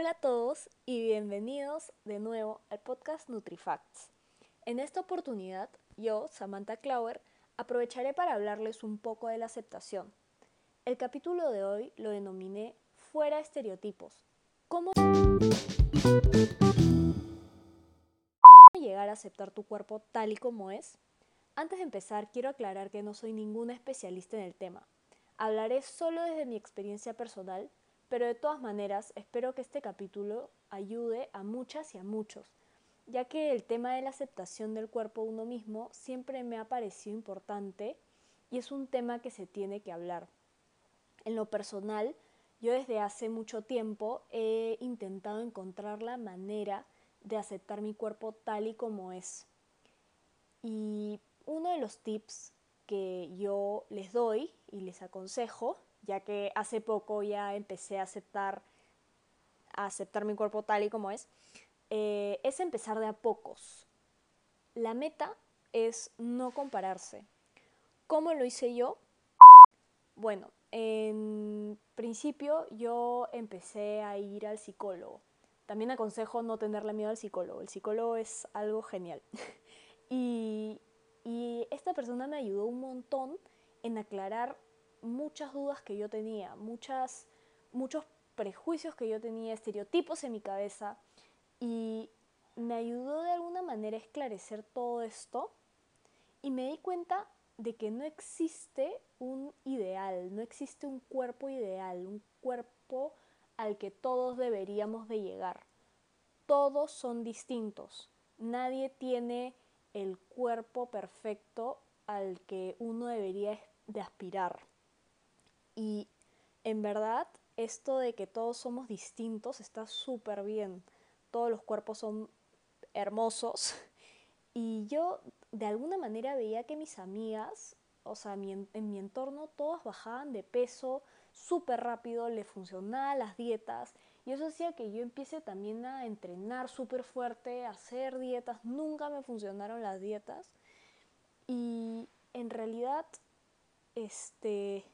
Hola a todos y bienvenidos de nuevo al podcast NutriFacts. En esta oportunidad, yo, Samantha Klauer, aprovecharé para hablarles un poco de la aceptación. El capítulo de hoy lo denominé Fuera estereotipos. ¿Cómo llegar a aceptar tu cuerpo tal y como es? Antes de empezar, quiero aclarar que no soy ninguna especialista en el tema. Hablaré solo desde mi experiencia personal pero de todas maneras, espero que este capítulo ayude a muchas y a muchos, ya que el tema de la aceptación del cuerpo uno mismo siempre me ha parecido importante y es un tema que se tiene que hablar. En lo personal, yo desde hace mucho tiempo he intentado encontrar la manera de aceptar mi cuerpo tal y como es. Y uno de los tips que yo les doy y les aconsejo ya que hace poco ya empecé a aceptar, a aceptar mi cuerpo tal y como es, eh, es empezar de a pocos. La meta es no compararse. ¿Cómo lo hice yo? Bueno, en principio yo empecé a ir al psicólogo. También aconsejo no tenerle miedo al psicólogo. El psicólogo es algo genial. y, y esta persona me ayudó un montón en aclarar muchas dudas que yo tenía, muchos prejuicios que yo tenía, estereotipos en mi cabeza y me ayudó de alguna manera a esclarecer todo esto y me di cuenta de que no existe un ideal, no existe un cuerpo ideal, un cuerpo al que todos deberíamos de llegar. Todos son distintos. Nadie tiene el cuerpo perfecto al que uno debería de aspirar. Y en verdad, esto de que todos somos distintos está súper bien. Todos los cuerpos son hermosos. Y yo de alguna manera veía que mis amigas, o sea, en mi entorno, todas bajaban de peso súper rápido, le funcionaban las dietas. Y eso hacía que yo empiece también a entrenar súper fuerte, a hacer dietas. Nunca me funcionaron las dietas. Y en realidad, este,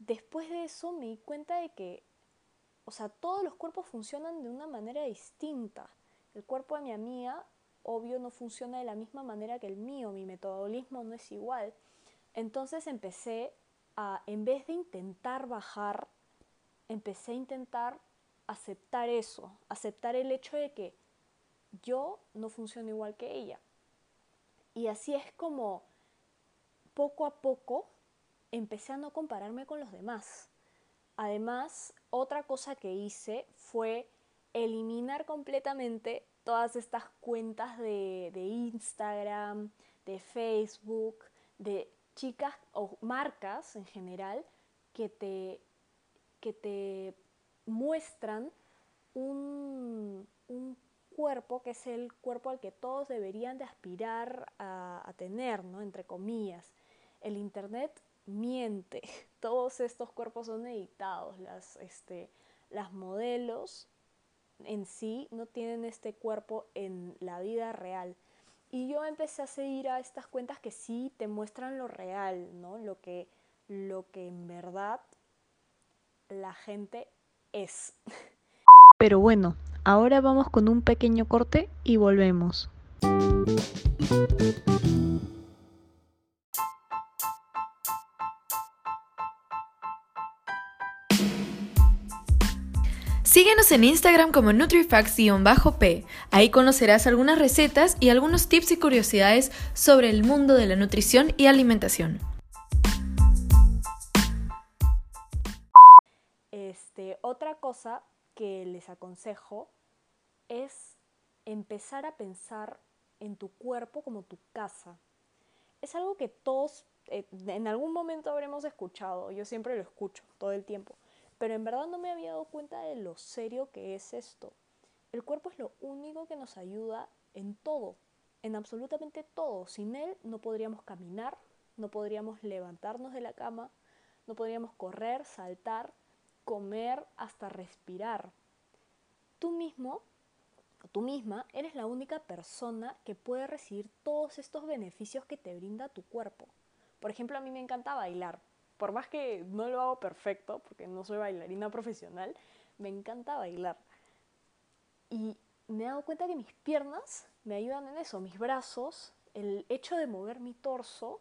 después de eso me di cuenta de que, o sea, todos los cuerpos funcionan de una manera distinta. El cuerpo de mi amiga, obvio, no funciona de la misma manera que el mío, mi metabolismo no es igual. Entonces empecé a, en vez de intentar bajar, empecé a intentar aceptar eso, aceptar el hecho de que yo no funciono igual que ella. Y así es como poco a poco empecé a no compararme con los demás. Además, otra cosa que hice fue eliminar completamente todas estas cuentas de, Instagram, de Facebook, de chicas o marcas en general que te, que te muestran un, cuerpo que es el cuerpo al que todos deberían de aspirar a, a tener, ¿no? Entre comillas. El Internet miente. Todos estos cuerpos son editados. Las, este, las modelos en sí no tienen este cuerpo en la vida real. Y yo empecé a seguir a estas cuentas que sí te muestran lo real, ¿no? Lo que, lo que en verdad la gente es. Pero bueno, ahora vamos con un pequeño corte y volvemos. Síguenos en Instagram como NutriFacts-P. Ahí conocerás algunas recetas y algunos tips y curiosidades sobre el mundo de la nutrición y alimentación. Este, otra cosa que les aconsejo es empezar a pensar en tu cuerpo como tu casa. Es algo que todos eh, en algún momento habremos escuchado, yo siempre lo escucho todo el tiempo pero en verdad no me había dado cuenta de lo serio que es esto. El cuerpo es lo único que nos ayuda en todo, en absolutamente todo. Sin él no podríamos caminar, no podríamos levantarnos de la cama, no podríamos correr, saltar, comer, hasta respirar. Tú mismo tú misma eres la única persona que puede recibir todos estos beneficios que te brinda tu cuerpo. Por ejemplo, a mí me encanta bailar por más que no lo hago perfecto, porque no soy bailarina profesional, me encanta bailar. Y me he dado cuenta que mis piernas me ayudan en eso, mis brazos, el hecho de mover mi torso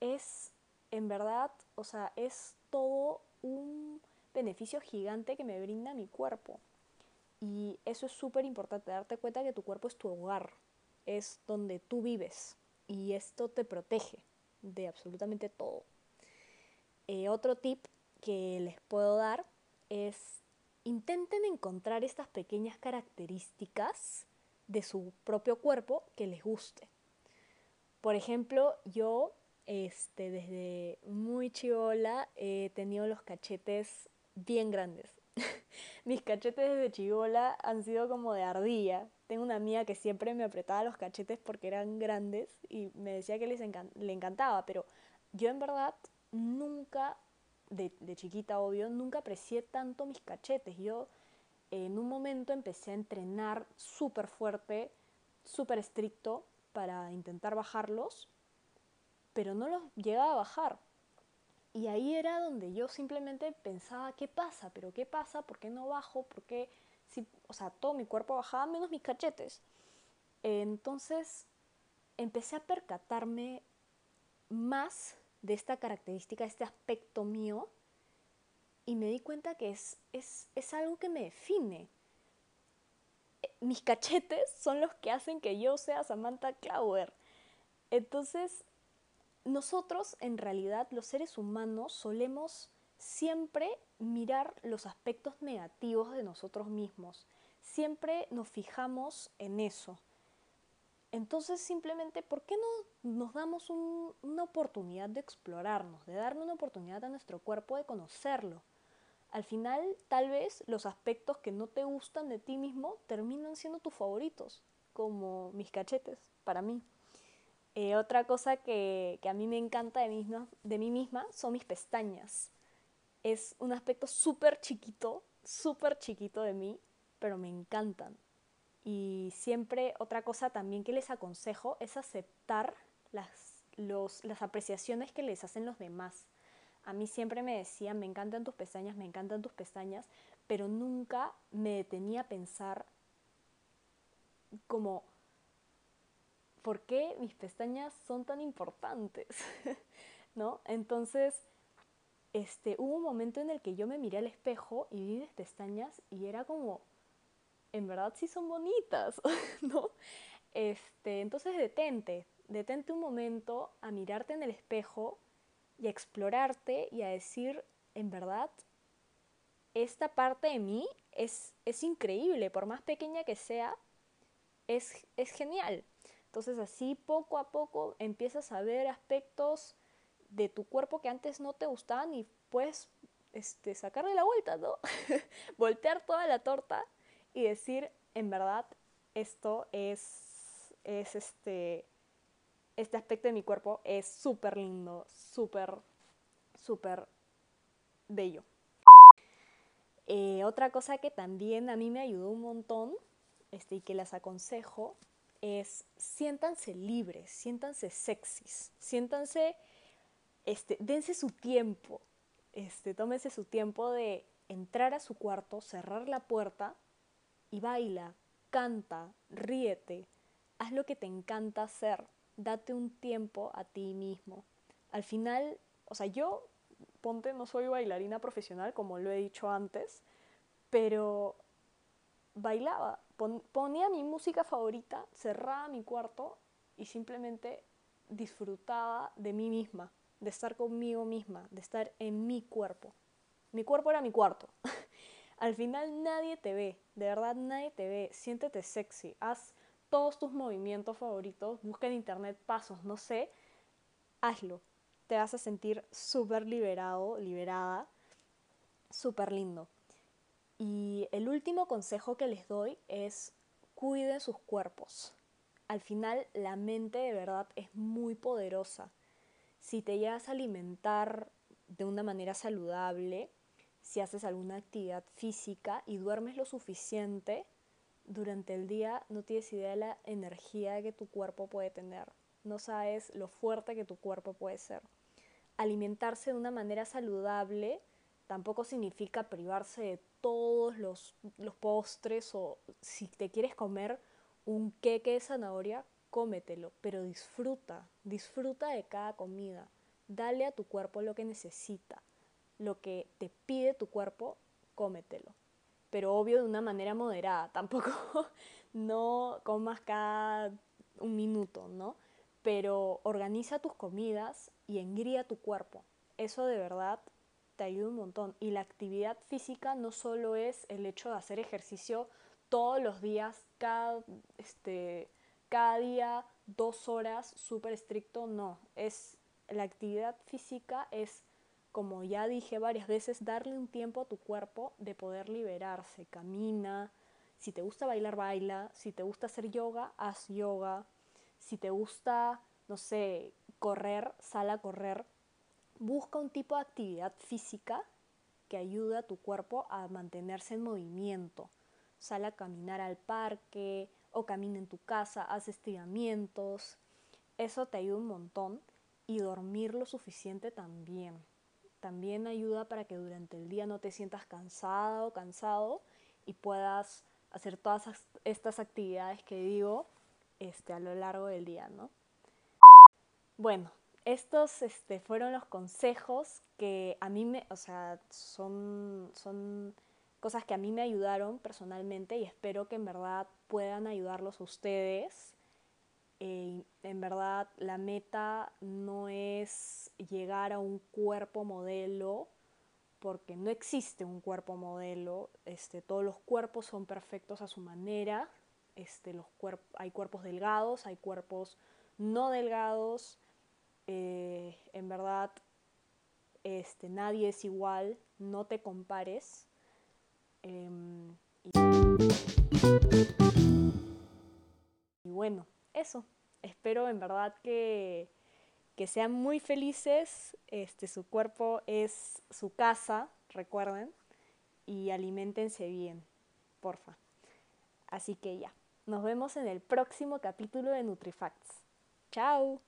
es en verdad, o sea, es todo un beneficio gigante que me brinda mi cuerpo. Y eso es súper importante, darte cuenta que tu cuerpo es tu hogar, es donde tú vives y esto te protege de absolutamente todo. Eh, otro tip que les puedo dar es intenten encontrar estas pequeñas características de su propio cuerpo que les guste. Por ejemplo, yo este, desde muy chivola he tenido los cachetes bien grandes. Mis cachetes desde chivola han sido como de ardilla. Tengo una amiga que siempre me apretaba los cachetes porque eran grandes y me decía que les le encantaba, pero yo en verdad nunca, de, de chiquita obvio, nunca aprecié tanto mis cachetes. Yo en un momento empecé a entrenar súper fuerte, súper estricto para intentar bajarlos, pero no los llegaba a bajar. Y ahí era donde yo simplemente pensaba, ¿qué pasa? ¿Pero qué pasa? ¿Por qué no bajo? ¿Por qué? Si, o sea, todo mi cuerpo bajaba menos mis cachetes. Entonces empecé a percatarme más de esta característica, este aspecto mío, y me di cuenta que es, es, es algo que me define. Mis cachetes son los que hacen que yo sea Samantha Klauer. Entonces nosotros, en realidad, los seres humanos, solemos siempre mirar los aspectos negativos de nosotros mismos. Siempre nos fijamos en eso. Entonces, simplemente, ¿por qué no nos damos una oportunidad de explorarnos, de darle una oportunidad a nuestro cuerpo de conocerlo? Al final, tal vez los aspectos que no te gustan de ti mismo terminan siendo tus favoritos, como mis cachetes, para mí. Eh, otra cosa que, a mí me encanta de, de mí misma son mis pestañas. Es un aspecto súper chiquito, súper chiquito de mí, pero me encantan. Y siempre otra cosa también que les aconsejo es aceptar las, las apreciaciones que les hacen los demás. A mí siempre me decían, me encantan tus pestañas, me encantan tus pestañas, pero nunca me detenía a pensar como, ¿por qué mis pestañas son tan importantes? ¿No? Entonces, este, hubo un momento en el que yo me miré al espejo y vi mis pestañas y era como, en verdad sí son bonitas, ¿no? Este, entonces detente, detente un momento a mirarte en el espejo y a explorarte y a decir, en verdad, esta parte de mí es, es increíble, por más pequeña que sea, es, es genial. Entonces así poco a poco empiezas a ver aspectos de tu cuerpo que antes no te gustaban y puedes este, sacarle la vuelta, ¿no? Voltear toda la torta y decir, en verdad, esto es, es este, este aspecto de mi cuerpo es súper lindo, súper, súper bello. Eh, otra cosa que también a mí me ayudó un montón este, y que las aconsejo es siéntanse libres, siéntanse sexys, siéntanse, este, dense su tiempo, este, tómense su tiempo de entrar a su cuarto, cerrar la puerta y baila, canta, ríete, haz lo que te encanta hacer, date un tiempo a ti mismo. Al final, o sea, yo, ponte, no soy bailarina profesional, como lo he dicho antes, pero bailaba, ponía mi música favorita, cerraba mi cuarto y simplemente disfrutaba de mí misma, de estar conmigo misma, de estar en mi cuerpo. Mi cuerpo era mi cuarto. Al final nadie te ve, de verdad nadie te ve. Siéntete sexy, haz todos tus movimientos favoritos, busca en internet pasos, no sé, hazlo. Te vas a sentir súper liberado, liberada, súper lindo. Y el último consejo que les doy es cuiden sus cuerpos. Al final la mente de verdad es muy poderosa. Si te llegas a alimentar de una manera saludable, si haces alguna actividad física y duermes lo suficiente, durante el día no tienes idea de la energía que tu cuerpo puede tener. No sabes lo fuerte que tu cuerpo puede ser. Alimentarse de una manera saludable Tampoco significa privarse de todos los, los postres o si te quieres comer un queque de zanahoria, cómetelo, pero disfruta, disfruta de cada comida. Dale a tu cuerpo lo que necesita, lo que te pide tu cuerpo, cómetelo. Pero obvio de una manera moderada, tampoco no comas cada un minuto, ¿no? Pero organiza tus comidas y engría tu cuerpo. Eso de verdad te ayuda un montón. Y la actividad física no solo es el hecho de hacer ejercicio todos los días, cada, este, cada día, dos horas, súper estricto, no. Es, la actividad física es, como ya dije varias veces, darle un tiempo a tu cuerpo de poder liberarse. Camina, si te gusta bailar, baila. Si te gusta hacer yoga, haz yoga. Si te gusta, no sé, correr, sal a correr. Busca un tipo de actividad física que ayude a tu cuerpo a mantenerse en movimiento. Sal a caminar al parque o camina en tu casa, haz estiramientos. Eso te ayuda un montón y dormir lo suficiente también. También ayuda para que durante el día no te sientas cansada o cansado y puedas hacer todas estas actividades que digo este, a lo largo del día, ¿no? Bueno, estos este, fueron los consejos que a mí me, o sea, son, son cosas que a mí me ayudaron personalmente y espero que en verdad puedan ayudarlos ustedes. Eh, en verdad, la meta no es llegar a un cuerpo modelo porque no existe un cuerpo modelo, este, todos los cuerpos son perfectos a su manera, este, los hay cuerpos delgados, hay cuerpos no delgados, eh, en verdad este, nadie es igual, no te compares. Em, y bueno, eso, espero en verdad que que sean muy felices, este, su cuerpo es su casa, recuerden, y alimentense bien, porfa. Así que ya, nos vemos en el próximo capítulo de NutriFacts. ¡Chao!